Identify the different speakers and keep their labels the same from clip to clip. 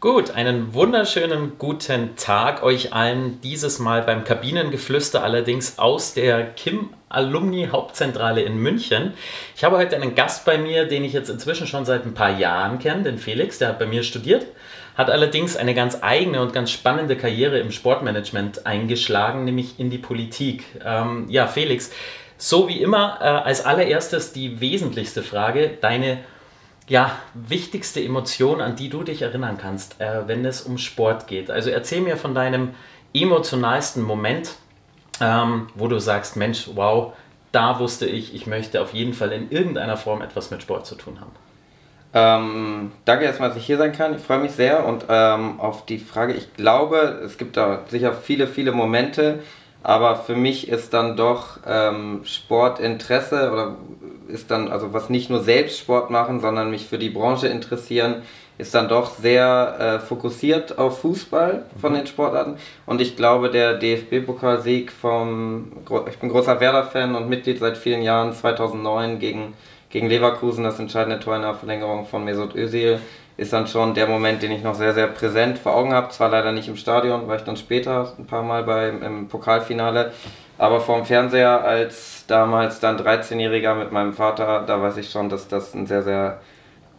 Speaker 1: Gut, einen wunderschönen guten Tag euch allen. Dieses Mal beim Kabinengeflüster allerdings aus der Kim Alumni Hauptzentrale in München. Ich habe heute einen Gast bei mir, den ich jetzt inzwischen schon seit ein paar Jahren kenne, den Felix, der hat bei mir studiert, hat allerdings eine ganz eigene und ganz spannende Karriere im Sportmanagement eingeschlagen, nämlich in die Politik. Ähm, ja, Felix, so wie immer äh, als allererstes die wesentlichste Frage, deine ja, wichtigste Emotion, an die du dich erinnern kannst, äh, wenn es um Sport geht? Also erzähl mir von deinem emotionalsten Moment, ähm, wo du sagst, Mensch, wow, da wusste ich, ich möchte auf jeden Fall in irgendeiner Form etwas mit Sport zu tun haben.
Speaker 2: Ähm, danke erstmal, dass ich hier sein kann. Ich freue mich sehr und ähm, auf die Frage, ich glaube, es gibt da sicher viele, viele Momente, aber für mich ist dann doch ähm, Sportinteresse oder ist dann, also was nicht nur selbst Sport machen, sondern mich für die Branche interessieren, ist dann doch sehr äh, fokussiert auf Fußball von mhm. den Sportarten. Und ich glaube, der DFB-Pokalsieg vom, ich bin großer Werder-Fan und Mitglied seit vielen Jahren, 2009 gegen, gegen Leverkusen, das entscheidende Tor in der Verlängerung von Mesut Özil, ist dann schon der Moment, den ich noch sehr, sehr präsent vor Augen habe. Zwar leider nicht im Stadion, war ich dann später ein paar Mal beim, im Pokalfinale, aber vorm Fernseher als damals dann 13-Jähriger mit meinem Vater, da weiß ich schon, dass das ein sehr, sehr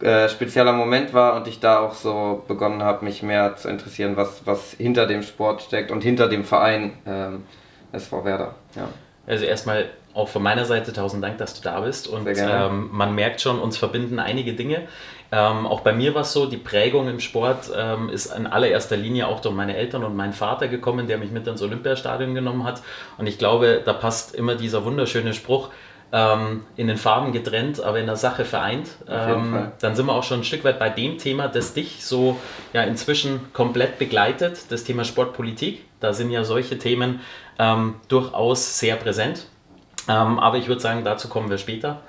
Speaker 2: äh, spezieller Moment war und ich da auch so begonnen habe, mich mehr zu interessieren, was, was hinter dem Sport steckt und hinter dem Verein ähm, SV Werder. Ja.
Speaker 1: Also erstmal auch von meiner Seite tausend Dank, dass du da bist. Und ähm, man merkt schon, uns verbinden einige Dinge. Ähm, auch bei mir war es so, die Prägung im Sport ähm, ist in allererster Linie auch durch meine Eltern und meinen Vater gekommen, der mich mit ins Olympiastadion genommen hat. Und ich glaube, da passt immer dieser wunderschöne Spruch, ähm, in den Farben getrennt, aber in der Sache vereint. Ähm, dann sind wir auch schon ein Stück weit bei dem Thema, das dich so ja inzwischen komplett begleitet, das Thema Sportpolitik. Da sind ja solche Themen ähm, durchaus sehr präsent. Ähm, aber ich würde sagen, dazu kommen wir später.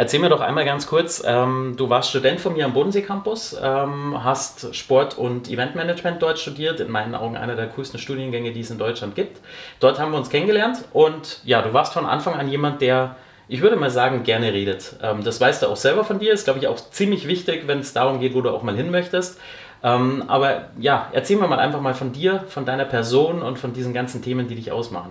Speaker 1: Erzähl mir doch einmal ganz kurz, ähm, du warst Student von mir am Bodensee Campus, ähm, hast Sport- und Eventmanagement dort studiert, in meinen Augen einer der coolsten Studiengänge, die es in Deutschland gibt. Dort haben wir uns kennengelernt und ja, du warst von Anfang an jemand, der, ich würde mal sagen, gerne redet. Ähm, das weißt du auch selber von dir, ist glaube ich auch ziemlich wichtig, wenn es darum geht, wo du auch mal hin möchtest. Ähm, aber ja, erzähl mir mal einfach mal von dir, von deiner Person und von diesen ganzen Themen, die dich ausmachen.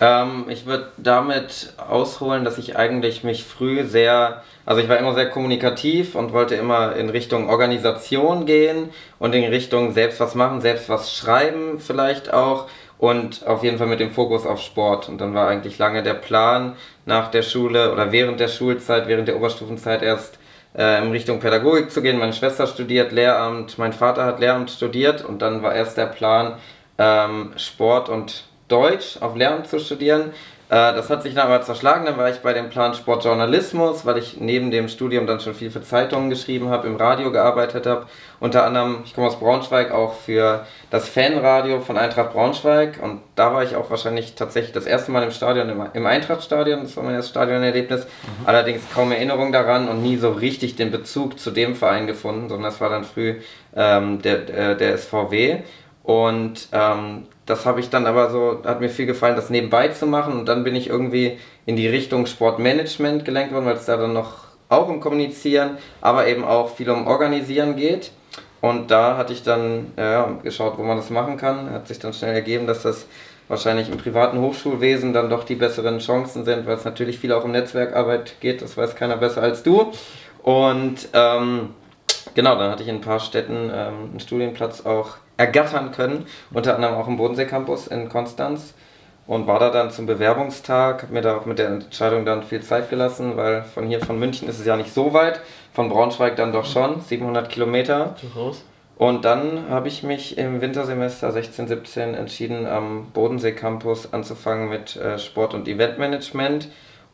Speaker 2: Ähm, ich würde damit ausholen, dass ich eigentlich mich früh sehr, also ich war immer sehr kommunikativ und wollte immer in Richtung Organisation gehen und in Richtung selbst was machen, selbst was schreiben vielleicht auch und auf jeden Fall mit dem Fokus auf Sport. Und dann war eigentlich lange der Plan nach der Schule oder während der Schulzeit, während der Oberstufenzeit erst äh, in Richtung Pädagogik zu gehen. Meine Schwester studiert Lehramt, mein Vater hat Lehramt studiert und dann war erst der Plan ähm, Sport und Deutsch auf Lehramt zu studieren. Äh, das hat sich dann aber zerschlagen. Dann war ich bei dem Plan Sportjournalismus, weil ich neben dem Studium dann schon viel für Zeitungen geschrieben habe, im Radio gearbeitet habe. Unter anderem, ich komme aus Braunschweig, auch für das Fanradio von Eintracht Braunschweig. Und da war ich auch wahrscheinlich tatsächlich das erste Mal im Stadion, im, Eintrachtstadion. Das war mein erstes Stadionerlebnis. Mhm. Allerdings kaum Erinnerung daran und nie so richtig den Bezug zu dem Verein gefunden, sondern das war dann früh ähm, der, der, der SVW. Und ähm, das habe ich dann aber so, hat mir viel gefallen, das nebenbei zu machen. Und dann bin ich irgendwie in die Richtung Sportmanagement gelenkt worden, weil es da dann noch auch um Kommunizieren, aber eben auch viel um Organisieren geht. Und da hatte ich dann ja, geschaut, wo man das machen kann. Hat sich dann schnell ergeben, dass das wahrscheinlich im privaten Hochschulwesen dann doch die besseren Chancen sind, weil es natürlich viel auch um Netzwerkarbeit geht. Das weiß keiner besser als du. Und ähm, genau, dann hatte ich in ein paar Städten ähm, einen Studienplatz auch ergattern können, unter anderem auch im Bodensee Campus in Konstanz und war da dann zum Bewerbungstag, habe mir da auch mit der Entscheidung dann viel Zeit gelassen, weil von hier von München ist es ja nicht so weit, von Braunschweig dann doch schon, 700 Kilometer. Und dann habe ich mich im Wintersemester 16, 17 entschieden, am Bodensee Campus anzufangen mit äh, Sport- und Eventmanagement.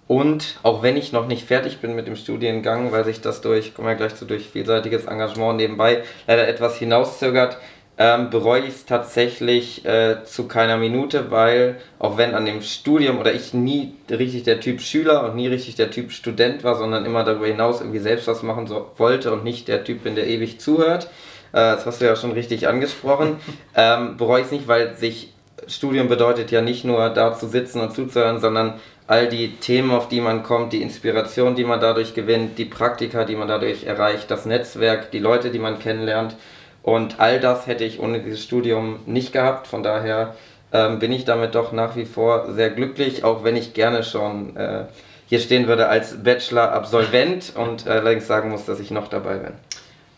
Speaker 2: Und auch wenn ich noch nicht fertig bin mit dem Studiengang, weil sich das durch, kommen wir gleich zu, durch vielseitiges Engagement nebenbei leider etwas hinauszögert, ähm, bereue ich es tatsächlich äh, zu keiner Minute, weil auch wenn an dem Studium oder ich nie richtig der Typ Schüler und nie richtig der Typ Student war, sondern immer darüber hinaus irgendwie selbst was machen so, wollte und nicht der Typ bin, der ewig zuhört, äh, das hast du ja schon richtig angesprochen, ähm, bereue ich es nicht, weil sich Studium bedeutet ja nicht nur da zu sitzen und zuzuhören, sondern all die Themen, auf die man kommt, die Inspiration, die man dadurch gewinnt, die Praktika, die man dadurch erreicht, das Netzwerk, die Leute, die man kennenlernt Und all das hätte ich ohne dieses Studium nicht gehabt. Von daher ähm, bin ich damit doch nach wie vor sehr glücklich, auch wenn ich gerne schon äh, hier stehen würde als Bachelor-Absolvent und äh, allerdings sagen muss, dass ich noch dabei bin.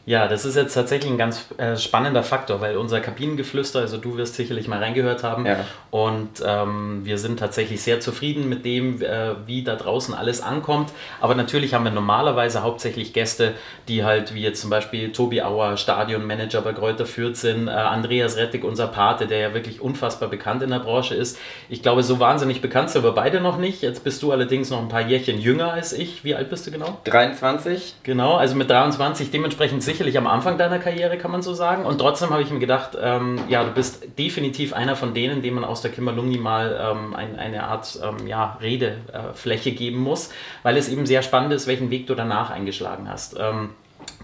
Speaker 1: Ja, das ist jetzt tatsächlich ein ganz äh, spannender Faktor, weil unser Kabinengeflüster, also du wirst sicherlich mal reingehört haben, ja. und ähm, wir sind tatsächlich sehr zufrieden mit dem, äh, wie da draußen alles ankommt. Aber natürlich haben wir normalerweise hauptsächlich Gäste, die halt, wie jetzt zum Beispiel Tobi Auer, Stadionmanager bei Kräuter Fürth sind, äh, Andreas Rettig, unser Pate, der ja wirklich unfassbar bekannt in der Branche ist. Ich glaube, so wahnsinnig bekannt sind wir beide noch nicht. Jetzt bist du allerdings noch ein paar Jährchen jünger als ich. Wie alt bist du genau?
Speaker 2: 23.
Speaker 1: Genau, also mit 23 dementsprechend sicher sicherlich am Anfang deiner Karriere, kann man so sagen. Und trotzdem habe ich mir gedacht, ähm, ja, du bist definitiv einer von denen, dem man aus der Kimmerlungi mal ähm, ein, eine Art ähm, ja, Redefläche geben muss, weil es eben sehr spannend ist, welchen Weg du danach eingeschlagen hast. Ähm,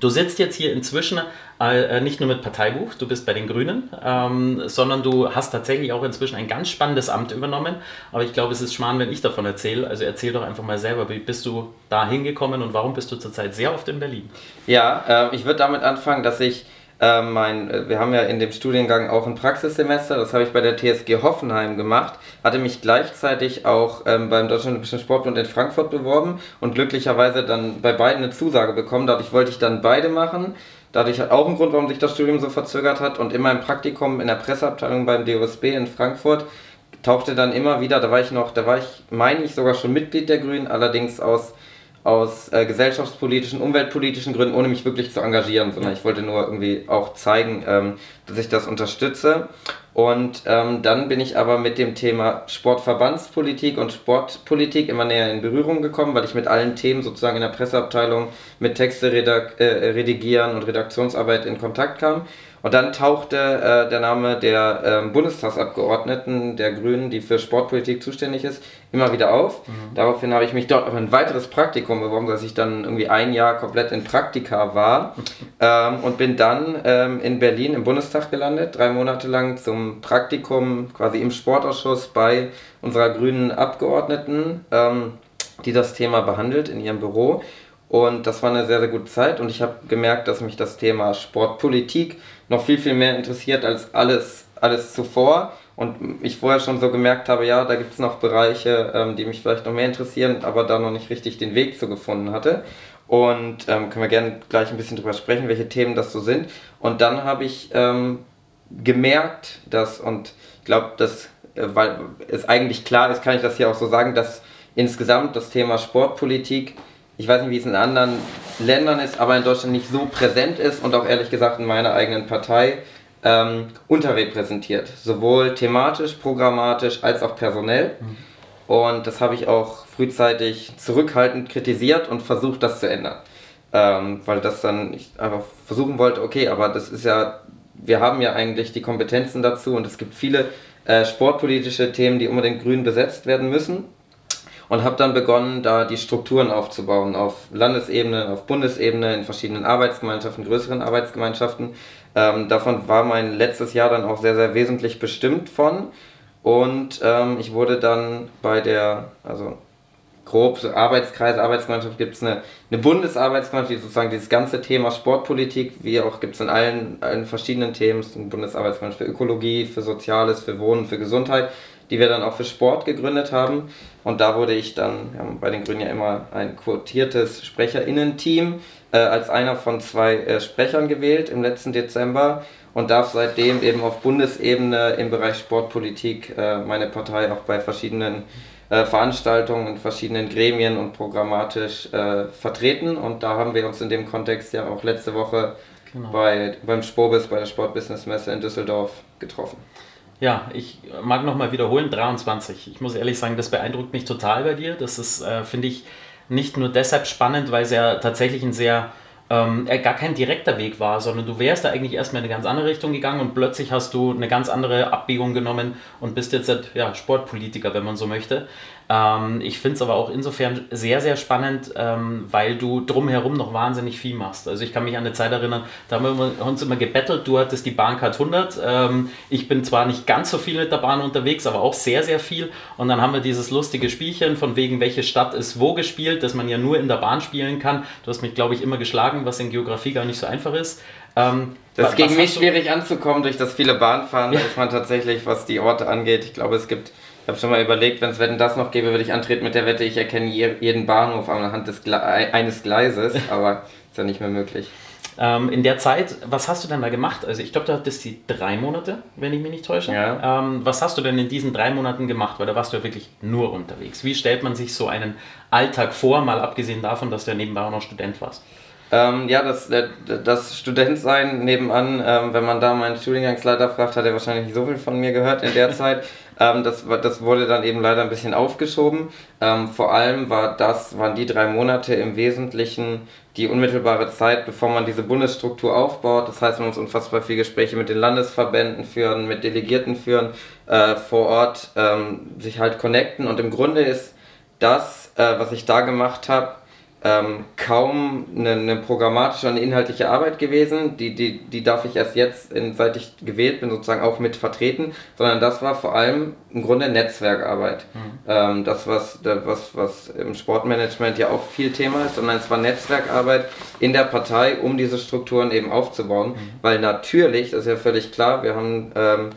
Speaker 1: Du sitzt jetzt hier inzwischen äh, nicht nur mit Parteibuch, du bist bei den Grünen, ähm, sondern du hast tatsächlich auch inzwischen ein ganz spannendes Amt übernommen. Aber ich glaube, es ist schmarrn, wenn ich davon erzähle. Also erzähl doch einfach mal selber, wie bist du da hingekommen und warum bist du zurzeit sehr oft in Berlin?
Speaker 2: Ja, äh, ich würde damit anfangen, dass ich äh, mein, wir haben ja in dem Studiengang auch ein Praxissemester, das habe ich bei der TSG Hoffenheim gemacht, hatte mich gleichzeitig auch ähm, beim Deutschen Olympischen Sportbund in Frankfurt beworben und glücklicherweise dann bei beiden eine Zusage bekommen. Dadurch wollte ich dann beide machen. Dadurch hat auch ein Grund, warum sich das Studium so verzögert hat. Und in meinem Praktikum in der Presseabteilung beim DOSB in Frankfurt tauchte dann immer wieder, da war ich noch, da war ich, meine ich, sogar schon Mitglied der Grünen, allerdings aus aus äh, gesellschaftspolitischen, umweltpolitischen Gründen, ohne mich wirklich zu engagieren, sondern ich wollte nur irgendwie auch zeigen, ähm, dass ich das unterstütze. Und ähm, dann bin ich aber mit dem Thema Sportverbandspolitik und Sportpolitik immer näher in Berührung gekommen, weil ich mit allen Themen sozusagen in der Presseabteilung mit Texte redak äh, redigieren und Redaktionsarbeit in Kontakt kam. Und dann tauchte äh, der Name der ähm, Bundestagsabgeordneten der Grünen, die für Sportpolitik zuständig ist, immer wieder auf. Mhm. Daraufhin habe ich mich dort auf ein weiteres Praktikum beworben, dass ich dann irgendwie ein Jahr komplett in Praktika war ähm, und bin dann ähm, in Berlin im Bundestag gelandet, drei Monate lang zum Praktikum quasi im Sportausschuss bei unserer grünen Abgeordneten, ähm, die das Thema behandelt in ihrem Büro. Und das war eine sehr, sehr gute Zeit und ich habe gemerkt, dass mich das Thema Sportpolitik noch viel, viel mehr interessiert als alles, alles zuvor. Und ich vorher schon so gemerkt habe, ja, da gibt es noch Bereiche, ähm, die mich vielleicht noch mehr interessieren, aber da noch nicht richtig den Weg zu gefunden hatte. Und ähm, können wir gerne gleich ein bisschen drüber sprechen, welche Themen das so sind. Und dann habe ich ähm, gemerkt, dass, und ich glaube, dass, äh, weil es eigentlich klar ist, kann ich das hier auch so sagen, dass insgesamt das Thema Sportpolitik, ich weiß nicht, wie es in anderen Ländern ist, aber in Deutschland nicht so präsent ist und auch ehrlich gesagt in meiner eigenen Partei ähm, unterrepräsentiert. Sowohl thematisch, programmatisch als auch personell. Mhm. Und das habe ich auch frühzeitig zurückhaltend kritisiert und versucht, das zu ändern. Ähm, weil das dann ich einfach versuchen wollte, okay, aber das ist ja, wir haben ja eigentlich die Kompetenzen dazu und es gibt viele äh, sportpolitische Themen, die unbedingt grün besetzt werden müssen und habe dann begonnen, da die Strukturen aufzubauen auf Landesebene, auf Bundesebene, in verschiedenen Arbeitsgemeinschaften, größeren Arbeitsgemeinschaften. Ähm, davon war mein letztes Jahr dann auch sehr, sehr wesentlich bestimmt von. Und ähm, ich wurde dann bei der, also grob so Arbeitskreise, Arbeitsgemeinschaft gibt es eine, eine Bundesarbeitsgemeinschaft, die sozusagen dieses ganze Thema Sportpolitik, wie auch gibt es in allen, allen verschiedenen Themen, eine Bundesarbeitsgemeinschaft für Ökologie, für Soziales, für Wohnen, für Gesundheit, die wir dann auch für Sport gegründet haben. Und da wurde ich dann, wir haben bei den Grünen ja immer ein quotiertes SprecherInnen-Team, äh, als einer von zwei äh, Sprechern gewählt im letzten Dezember und darf seitdem eben auf Bundesebene im Bereich Sportpolitik äh, meine Partei auch bei verschiedenen äh, Veranstaltungen in verschiedenen Gremien und programmatisch äh, vertreten. Und da haben wir uns in dem Kontext ja auch letzte Woche genau. bei, beim Spobis, bei der Sportbusiness-Messe in Düsseldorf getroffen.
Speaker 1: Ja, ich mag nochmal wiederholen, 23. Ich muss ehrlich sagen, das beeindruckt mich total bei dir. Das ist, äh, finde ich, nicht nur deshalb spannend, weil es ja tatsächlich ein sehr ähm, äh, gar kein direkter Weg war, sondern du wärst da eigentlich erstmal in eine ganz andere Richtung gegangen und plötzlich hast du eine ganz andere Abbiegung genommen und bist jetzt ja, Sportpolitiker, wenn man so möchte. Ähm, ich finde es aber auch insofern sehr, sehr spannend, ähm, weil du drumherum noch wahnsinnig viel machst. Also ich kann mich an eine Zeit erinnern, da haben wir uns immer gebettelt, du hattest die Bahncard 100. Ähm, ich bin zwar nicht ganz so viel mit der Bahn unterwegs, aber auch sehr, sehr viel. Und dann haben wir dieses lustige Spielchen von wegen, welche Stadt ist wo gespielt, dass man ja nur in der Bahn spielen kann. Du hast mich, glaube ich, immer geschlagen, was in Geografie gar nicht so einfach ist.
Speaker 2: Ähm, das ist gegen mich schwierig anzukommen durch das viele Bahnfahren. Da ist man tatsächlich, was die Orte angeht. Ich glaube, es gibt, ich habe schon mal überlegt, wenn es Wetten das noch gäbe, würde ich antreten mit der Wette, ich erkenne jeden Bahnhof anhand des Gle eines Gleises, aber ist ja nicht mehr möglich.
Speaker 1: Ähm, in der Zeit, was hast du denn da gemacht? Also ich glaube, du hattest die drei Monate, wenn ich mich nicht täusche. Ja. Ähm, was hast du denn in diesen drei Monaten gemacht? Weil da warst du ja wirklich nur unterwegs. Wie stellt man sich so einen Alltag vor, mal abgesehen davon, dass du ja nebenbei auch noch Student warst?
Speaker 2: Ähm, ja, das, das Studentsein nebenan, ähm, wenn man da meinen Studiengangsleiter fragt, hat er wahrscheinlich nicht so viel von mir gehört in der Zeit. Ähm, das, das wurde dann eben leider ein bisschen aufgeschoben. Ähm, vor allem war das, waren die drei Monate im Wesentlichen die unmittelbare Zeit, bevor man diese Bundesstruktur aufbaut. Das heißt, man muss unfassbar viele Gespräche mit den Landesverbänden führen, mit Delegierten führen, äh, vor Ort ähm, sich halt connecten. Und im Grunde ist das, äh, was ich da gemacht habe, ähm, kaum eine, eine, programmatische und inhaltliche Arbeit gewesen. Die, die, die darf ich erst jetzt, in, seit ich gewählt bin, sozusagen auch mit vertreten, sondern das war vor allem im Grunde Netzwerkarbeit. Mhm. Ähm, das, was, was, was im Sportmanagement ja auch viel Thema ist, sondern es war Netzwerkarbeit in der Partei, um diese Strukturen eben aufzubauen. Mhm. Weil natürlich, das ist ja völlig klar, wir haben ähm,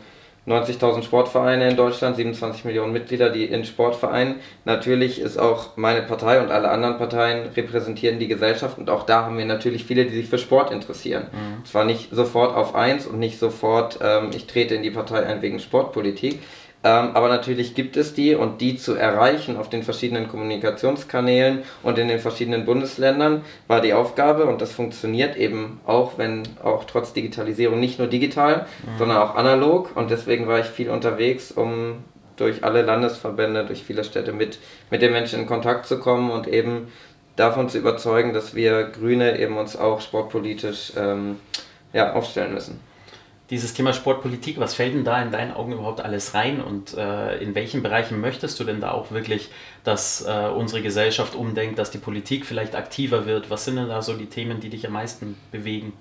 Speaker 2: 90.000 Sportvereine in Deutschland, 27 Millionen Mitglieder, die in Sportvereinen. Natürlich ist auch meine Partei und alle anderen Parteien repräsentieren die Gesellschaft und auch da haben wir natürlich viele, die sich für Sport interessieren. Mhm. Zwar nicht sofort auf eins und nicht sofort, ähm, ich trete in die Partei ein wegen Sportpolitik, aber natürlich gibt es die und die zu erreichen auf den verschiedenen Kommunikationskanälen und in den verschiedenen Bundesländern war die Aufgabe und das funktioniert eben auch, wenn auch trotz Digitalisierung nicht nur digital, mhm. sondern auch analog und deswegen war ich viel unterwegs, um durch alle Landesverbände, durch viele Städte mit, mit den Menschen in Kontakt zu kommen und eben davon zu überzeugen, dass wir Grüne eben uns auch sportpolitisch ähm, ja, aufstellen müssen
Speaker 1: dieses Thema Sportpolitik, was fällt denn da in deinen Augen überhaupt alles rein und äh, in welchen Bereichen möchtest du denn da auch wirklich, dass äh, unsere Gesellschaft umdenkt, dass die Politik vielleicht aktiver wird? Was sind denn da so die Themen, die dich am meisten bewegen?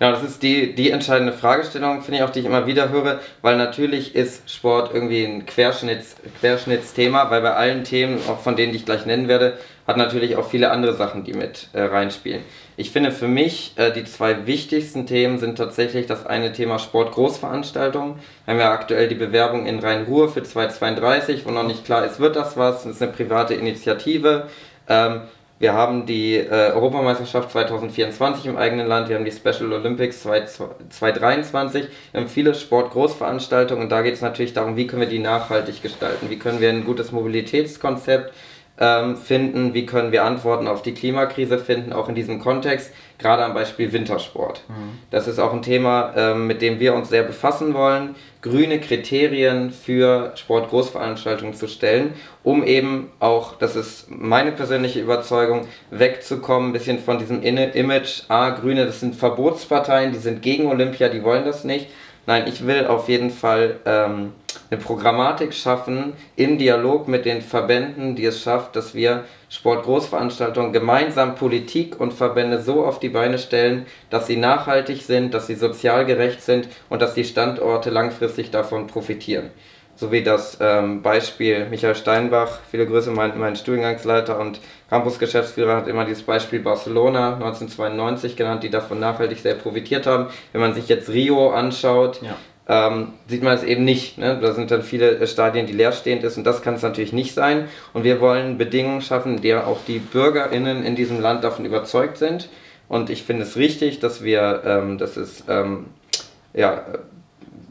Speaker 2: Ja, das ist die, die entscheidende Fragestellung, finde ich auch, die ich immer wieder höre, weil natürlich ist Sport irgendwie ein Querschnitts, Querschnittsthema, weil bei allen Themen, auch von denen, die ich gleich nennen werde, hat natürlich auch viele andere Sachen, die mit äh, reinspielen. Ich finde für mich, äh, die zwei wichtigsten Themen sind tatsächlich das eine Thema Sportgroßveranstaltungen. Wir haben ja aktuell die Bewerbung in Rhein-Ruhr für 2032, wo noch nicht klar ist, wird das was. Das ist eine private Initiative. Ähm, wir haben die äh, Europameisterschaft 2024 im eigenen Land, wir haben die Special Olympics 2023, wir haben viele Sportgroßveranstaltungen und da geht es natürlich darum, wie können wir die nachhaltig gestalten, wie können wir ein gutes Mobilitätskonzept ähm, finden, wie können wir Antworten auf die Klimakrise finden, auch in diesem Kontext, gerade am Beispiel Wintersport. Mhm. Das ist auch ein Thema, ähm, mit dem wir uns sehr befassen wollen, grüne Kriterien für Sportgroßveranstaltungen zu stellen, um eben auch, das ist meine persönliche Überzeugung, wegzukommen, ein bisschen von diesem Image, ah, Grüne, das sind Verbotsparteien, die sind gegen Olympia, die wollen das nicht. Nein, ich will auf jeden Fall ähm, eine Programmatik schaffen im Dialog mit den Verbänden, die es schafft, dass wir Sportgroßveranstaltungen gemeinsam Politik und Verbände so auf die Beine stellen, dass sie nachhaltig sind, dass sie sozial gerecht sind und dass die Standorte langfristig davon profitieren. So wie das ähm, Beispiel Michael Steinbach, viele Grüße, mein, mein Studiengangsleiter und Campusgeschäftsführer hat immer dieses Beispiel Barcelona 1992 genannt, die davon nachhaltig sehr profitiert haben. Wenn man sich jetzt Rio anschaut, ja ähm, sieht man es eben nicht. Ne? Da sind dann viele Stadien, die leerstehend ist und das kann es natürlich nicht sein. Und wir wollen Bedingungen schaffen, in der auch die BürgerInnen in diesem Land davon überzeugt sind. Und ich finde es richtig, dass wir, ähm, dass es ähm, ja,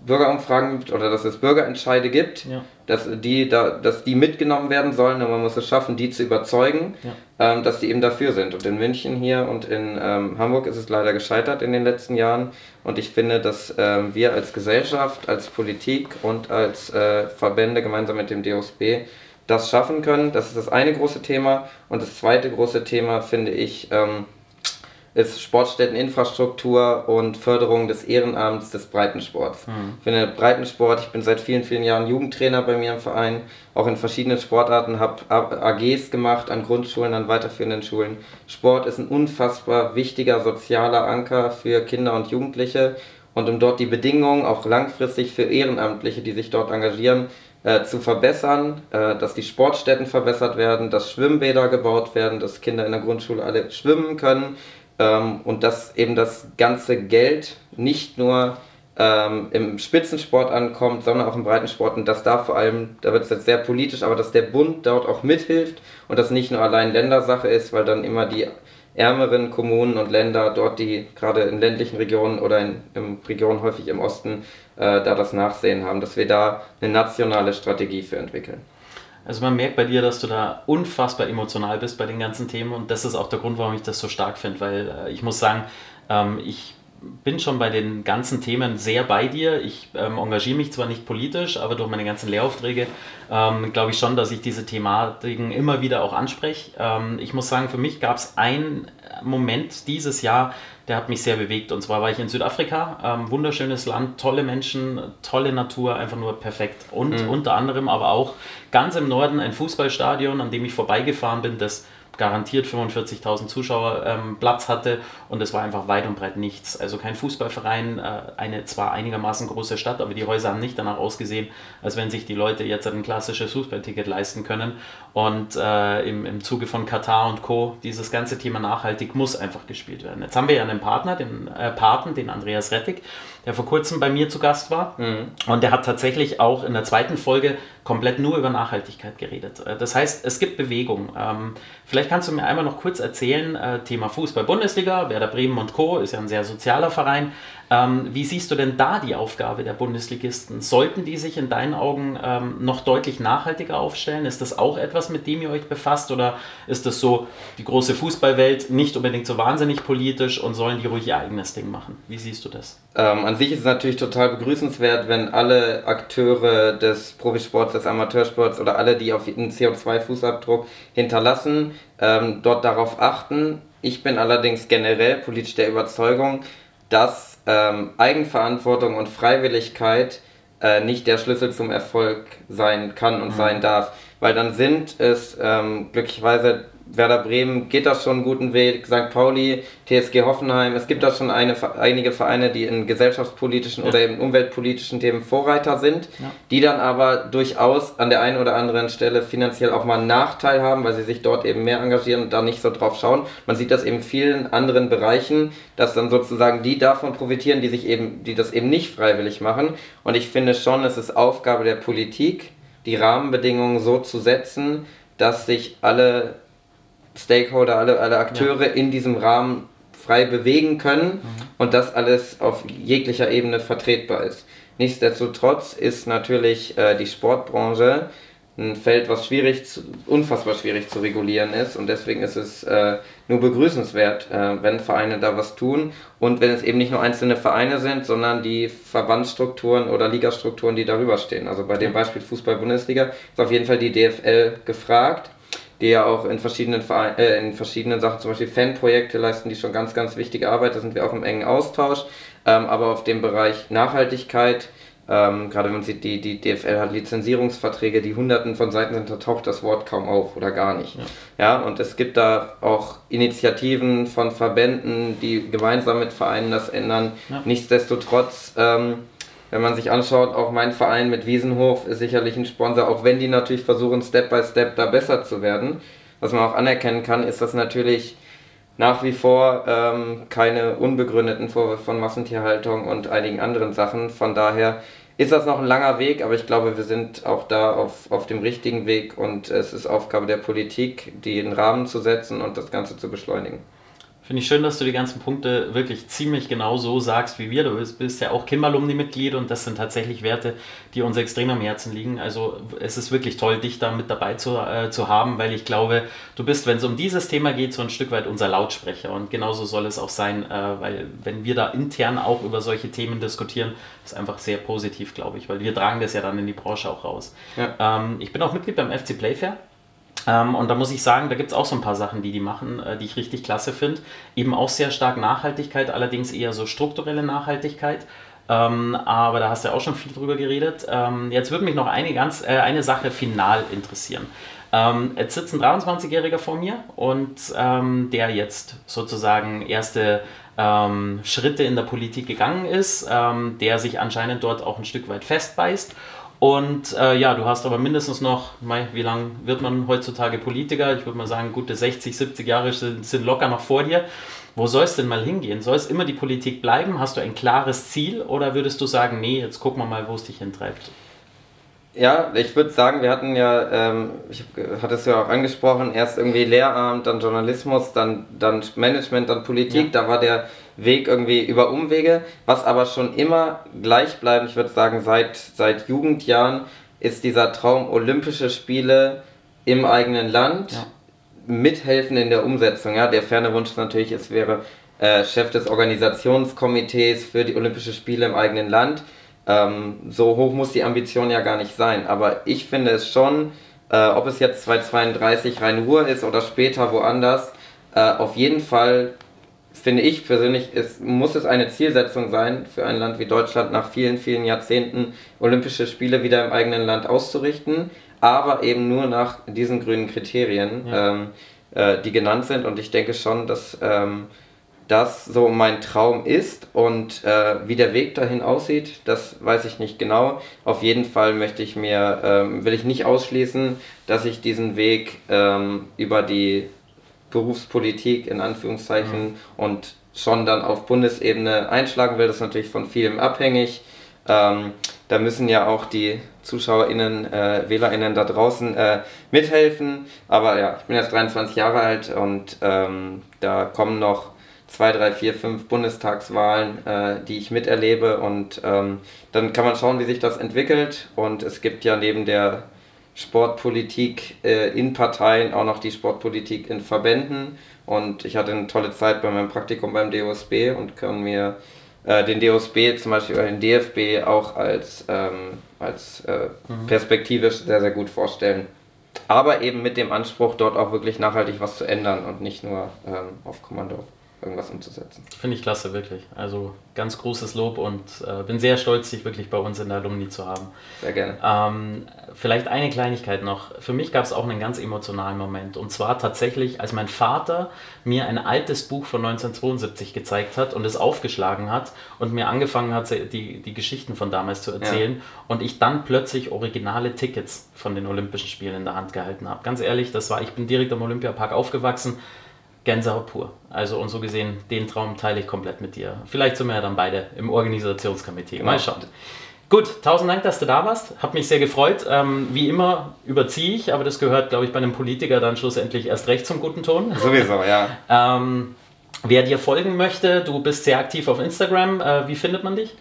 Speaker 2: Bürgerumfragen gibt oder dass es Bürgerentscheide gibt, ja. dass, die da, dass die mitgenommen werden sollen und man muss es schaffen, die zu überzeugen, ja. ähm, dass die eben dafür sind. Und in München hier und in ähm, Hamburg ist es leider gescheitert in den letzten Jahren und ich finde, dass ähm, wir als Gesellschaft, als Politik und als äh, Verbände gemeinsam mit dem DOSB das schaffen können. Das ist das eine große Thema und das zweite große Thema finde ich, ähm, ist Sportstätteninfrastruktur und Förderung des Ehrenamts des Breitensports. Mhm. Ich finde Breitensport, ich bin seit vielen, vielen Jahren Jugendtrainer bei mir im Verein, auch in verschiedenen Sportarten, habe AGs gemacht an Grundschulen, an weiterführenden Schulen. Sport ist ein unfassbar wichtiger sozialer Anker für Kinder und Jugendliche und um dort die Bedingungen auch langfristig für Ehrenamtliche, die sich dort engagieren, äh, zu verbessern, äh, dass die Sportstätten verbessert werden, dass Schwimmbäder gebaut werden, dass Kinder in der Grundschule alle schwimmen können, ähm, und dass eben das ganze Geld nicht nur ähm, im Spitzensport ankommt, sondern auch im Breitensport und dass da vor allem, da wird es jetzt sehr politisch, aber dass der Bund dort auch mithilft und das nicht nur allein Ländersache ist, weil dann immer die ärmeren Kommunen und Länder dort, die gerade in ländlichen Regionen oder in, in Regionen häufig im Osten äh, da das Nachsehen haben, dass wir da eine nationale Strategie für entwickeln.
Speaker 1: Also man merkt bei dir, dass du da unfassbar emotional bist bei den ganzen Themen und das ist auch der Grund, warum ich das so stark finde, weil äh, ich muss sagen, ähm, ich bin schon bei den ganzen Themen sehr bei dir. Ich ähm, engagiere mich zwar nicht politisch, aber durch meine ganzen Lehraufträge ähm, glaube ich schon, dass ich diese Thematiken immer wieder auch anspreche. Ähm, ich muss sagen, für mich gab es einen Moment dieses Jahr, der hat mich sehr bewegt. Und zwar war ich in Südafrika, ähm, wunderschönes Land, tolle Menschen, tolle Natur, einfach nur perfekt. Und mhm. unter anderem aber auch ganz im Norden ein Fußballstadion, an dem ich vorbeigefahren bin, das garantiert 45.000 Zuschauer ähm, Platz hatte und es war einfach weit und breit nichts. Also kein Fußballverein, äh, eine zwar einigermaßen große Stadt, aber die Häuser haben nicht danach ausgesehen, als wenn sich die Leute jetzt ein klassisches Fußballticket leisten können. Und äh, im, im Zuge von Katar und Co. dieses ganze Thema nachhaltig muss einfach gespielt werden. Jetzt haben wir ja einen Partner, den äh, Paten, den Andreas Rettig, der vor kurzem bei mir zu Gast war. Mhm. Und der hat tatsächlich auch in der zweiten Folge komplett nur über Nachhaltigkeit geredet. Äh, das heißt, es gibt Bewegung. Ähm, vielleicht kannst du mir einmal noch kurz erzählen, äh, Thema Fußball-Bundesliga, Werder Bremen und Co. ist ja ein sehr sozialer Verein. Ähm, wie siehst du denn da die Aufgabe der Bundesligisten? Sollten die sich in deinen Augen ähm, noch deutlich nachhaltiger aufstellen? Ist das auch etwas, mit dem ihr euch befasst? Oder ist das so, die große Fußballwelt nicht unbedingt so wahnsinnig politisch und sollen die ruhig ihr eigenes Ding machen? Wie siehst du das?
Speaker 2: Ähm, an sich ist es natürlich total begrüßenswert, wenn alle Akteure des Profisports, des Amateursports oder alle, die auf einen CO2-Fußabdruck hinterlassen, ähm, dort darauf achten. Ich bin allerdings generell politisch der Überzeugung, dass ähm, Eigenverantwortung und Freiwilligkeit äh, nicht der Schlüssel zum Erfolg sein kann und mhm. sein darf. Weil dann sind es ähm, glücklicherweise Werder Bremen geht das schon einen guten Weg, St. Pauli, TSG Hoffenheim. Es gibt da schon eine, einige Vereine, die in gesellschaftspolitischen ja. oder eben umweltpolitischen Themen Vorreiter sind, ja. die dann aber durchaus an der einen oder anderen Stelle finanziell auch mal einen Nachteil haben, weil sie sich dort eben mehr engagieren und da nicht so drauf schauen. Man sieht das eben in vielen anderen Bereichen, dass dann sozusagen die davon profitieren, die sich eben, die das eben nicht freiwillig machen. Und ich finde schon, es ist Aufgabe der Politik, die Rahmenbedingungen so zu setzen, dass sich alle Stakeholder, alle, alle Akteure ja. in diesem Rahmen frei bewegen können mhm. und das alles auf jeglicher Ebene vertretbar ist. Nichtsdestotrotz ist natürlich äh, die Sportbranche ein Feld, was schwierig, zu, unfassbar schwierig zu regulieren ist und deswegen ist es äh, nur begrüßenswert, äh, wenn Vereine da was tun und wenn es eben nicht nur einzelne Vereine sind, sondern die Verbandsstrukturen oder Ligastrukturen, die darüber stehen. Also bei dem Beispiel Fußball-Bundesliga ist auf jeden Fall die DFL gefragt die ja auch in verschiedenen, Verein, äh, in verschiedenen Sachen, zum Beispiel Fanprojekte leisten, die schon ganz, ganz wichtige Arbeit, da sind wir auch im engen Austausch. Ähm, aber auf dem Bereich Nachhaltigkeit, ähm, gerade wenn man sieht, die, die DFL hat Lizenzierungsverträge, die hunderten von Seiten sind, da taucht das Wort kaum auf oder gar nicht. Ja. ja, und es gibt da auch Initiativen von Verbänden, die gemeinsam mit Vereinen das ändern. Ja. Nichtsdestotrotz ähm, wenn man sich anschaut, auch mein Verein mit Wiesenhof ist sicherlich ein Sponsor, auch wenn die natürlich versuchen, Step by Step da besser zu werden. Was man auch anerkennen kann, ist das natürlich nach wie vor ähm, keine unbegründeten Vorwürfe von Massentierhaltung und einigen anderen Sachen. Von daher ist das noch ein langer Weg, aber ich glaube, wir sind auch da auf, auf dem richtigen Weg und es ist Aufgabe der Politik, den Rahmen zu setzen und das Ganze zu beschleunigen.
Speaker 1: Finde ich schön, dass du die ganzen Punkte wirklich ziemlich genau so sagst wie wir. Du bist, bist ja auch Kimbalumni-Mitglied und das sind tatsächlich Werte, die uns extrem am Herzen liegen. Also es ist wirklich toll, dich da mit dabei zu, äh, zu haben, weil ich glaube, du bist, wenn es um dieses Thema geht, so ein Stück weit unser Lautsprecher. Und genauso soll es auch sein, äh, weil wenn wir da intern auch über solche Themen diskutieren, ist einfach sehr positiv, glaube ich, weil wir tragen das ja dann in die Branche auch raus. Ja. Ähm, ich bin auch Mitglied beim FC Playfair. Ähm, und da muss ich sagen, da gibt es auch so ein paar Sachen, die die machen, äh, die ich richtig klasse finde. Eben auch sehr stark Nachhaltigkeit, allerdings eher so strukturelle Nachhaltigkeit. Ähm, aber da hast du ja auch schon viel drüber geredet. Ähm, jetzt würde mich noch eine, ganz, äh, eine Sache final interessieren. Ähm, jetzt sitzt ein 23-Jähriger vor mir und ähm, der jetzt sozusagen erste ähm, Schritte in der Politik gegangen ist, ähm, der sich anscheinend dort auch ein Stück weit festbeißt und äh, ja, du hast aber mindestens noch, wie lange wird man heutzutage Politiker? Ich würde mal sagen, gute 60, 70 Jahre sind, sind locker noch vor dir. Wo soll es denn mal hingehen? Soll es immer die Politik bleiben? Hast du ein klares Ziel oder würdest du sagen, nee, jetzt gucken wir mal, wo es dich hintreibt?
Speaker 2: Ja, ich würde sagen, wir hatten ja, ähm, ich hatte es ja auch angesprochen, erst irgendwie Lehramt, dann Journalismus, dann, dann Management, dann Politik. Ja. Da war der Weg irgendwie über Umwege. Was aber schon immer gleich bleibt, ich würde sagen, seit, seit Jugendjahren, ist dieser Traum Olympische Spiele im eigenen Land. Ja. Mithelfen in der Umsetzung. Ja, der ferne Wunsch natürlich, es wäre äh, Chef des Organisationskomitees für die Olympische Spiele im eigenen Land ähm, so hoch muss die Ambition ja gar nicht sein. Aber ich finde es schon, äh, ob es jetzt 2032 Rhein-Ruhr ist oder später woanders, äh, auf jeden Fall finde ich persönlich, es muss es eine Zielsetzung sein, für ein Land wie Deutschland nach vielen, vielen Jahrzehnten Olympische Spiele wieder im eigenen Land auszurichten, aber eben nur nach diesen grünen Kriterien, ja. ähm, äh, die genannt sind. Und ich denke schon, dass ähm, das so mein Traum ist und äh, wie der Weg dahin aussieht, das weiß ich nicht genau. Auf jeden Fall möchte ich mir, ähm, will ich nicht ausschließen, dass ich diesen Weg ähm, über die Berufspolitik in Anführungszeichen mhm. und schon dann auf Bundesebene einschlagen will. Das ist natürlich von vielem abhängig. Ähm, da müssen ja auch die ZuschauerInnen, äh, WählerInnen da draußen äh, mithelfen. Aber ja, ich bin jetzt 23 Jahre alt und ähm, da kommen noch zwei, drei, vier, fünf Bundestagswahlen, äh, die ich miterlebe. Und ähm, dann kann man schauen, wie sich das entwickelt. Und es gibt ja neben der Sportpolitik äh, in Parteien auch noch die Sportpolitik in Verbänden. Und ich hatte eine tolle Zeit bei meinem Praktikum beim DOSB und kann mir äh, den DOSB zum Beispiel oder den DFB auch als, ähm, als äh, mhm. perspektivisch sehr, sehr gut vorstellen. Aber eben mit dem Anspruch, dort auch wirklich nachhaltig was zu ändern und nicht nur ähm, auf Kommando irgendwas umzusetzen.
Speaker 1: Finde ich klasse, wirklich. Also ganz großes Lob und äh, bin sehr stolz, dich wirklich bei uns in der Alumni zu haben.
Speaker 2: Sehr gerne.
Speaker 1: Ähm, vielleicht eine Kleinigkeit noch. Für mich gab es auch einen ganz emotionalen Moment. Und zwar tatsächlich, als mein Vater mir ein altes Buch von 1972 gezeigt hat und es aufgeschlagen hat und mir angefangen hat, die, die Geschichten von damals zu erzählen. Ja. Und ich dann plötzlich originale Tickets von den Olympischen Spielen in der Hand gehalten habe. Ganz ehrlich, das war, ich bin direkt am Olympiapark aufgewachsen Gänsehaut pur. Also und so gesehen, den Traum teile ich komplett mit dir. Vielleicht sind wir ja dann beide im Organisationskomitee. Genau. Mal schauen. Gut, tausend Dank, dass du da warst. Hat mich sehr gefreut. Ähm, wie immer überziehe ich, aber das gehört, glaube ich, bei einem Politiker dann schlussendlich erst recht zum guten Ton.
Speaker 2: Sowieso, ja.
Speaker 1: ähm, wer dir folgen möchte, du bist sehr aktiv auf Instagram. Äh, wie findet man dich?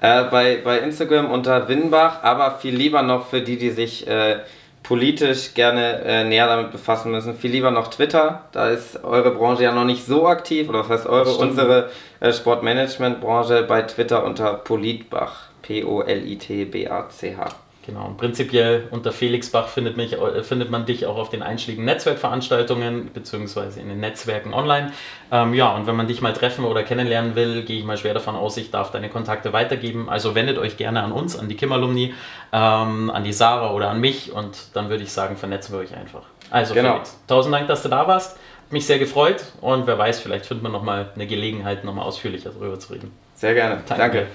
Speaker 2: Äh, bei, bei Instagram unter Winbach, aber viel lieber noch für die, die sich äh, politisch gerne äh, näher damit befassen müssen. Viel lieber noch Twitter. Da ist eure Branche ja noch nicht so aktiv. Oder was heißt eure? Unsere äh, Sportmanagement-Branche bei Twitter unter Politbach. P-O-L-I-T-B-A-C-H.
Speaker 1: Genau, und prinzipiell unter Felix Bach findet, mich, äh, findet man dich auch auf den einschlägigen Netzwerkveranstaltungen beziehungsweise in den Netzwerken online. Ähm, ja, und wenn man dich mal treffen oder kennenlernen will, gehe ich mal schwer davon aus, ich darf deine Kontakte weitergeben. Also wendet euch gerne an uns, an die Kim-Alumni, ähm, an die Sarah oder an mich und dann würde ich sagen, vernetzen wir euch einfach. Also genau. Felix, tausend Dank, dass du da warst. Mich sehr gefreut und wer weiß, vielleicht findet man nochmal eine Gelegenheit, nochmal ausführlicher darüber zu reden.
Speaker 2: Sehr gerne. Danke. Danke.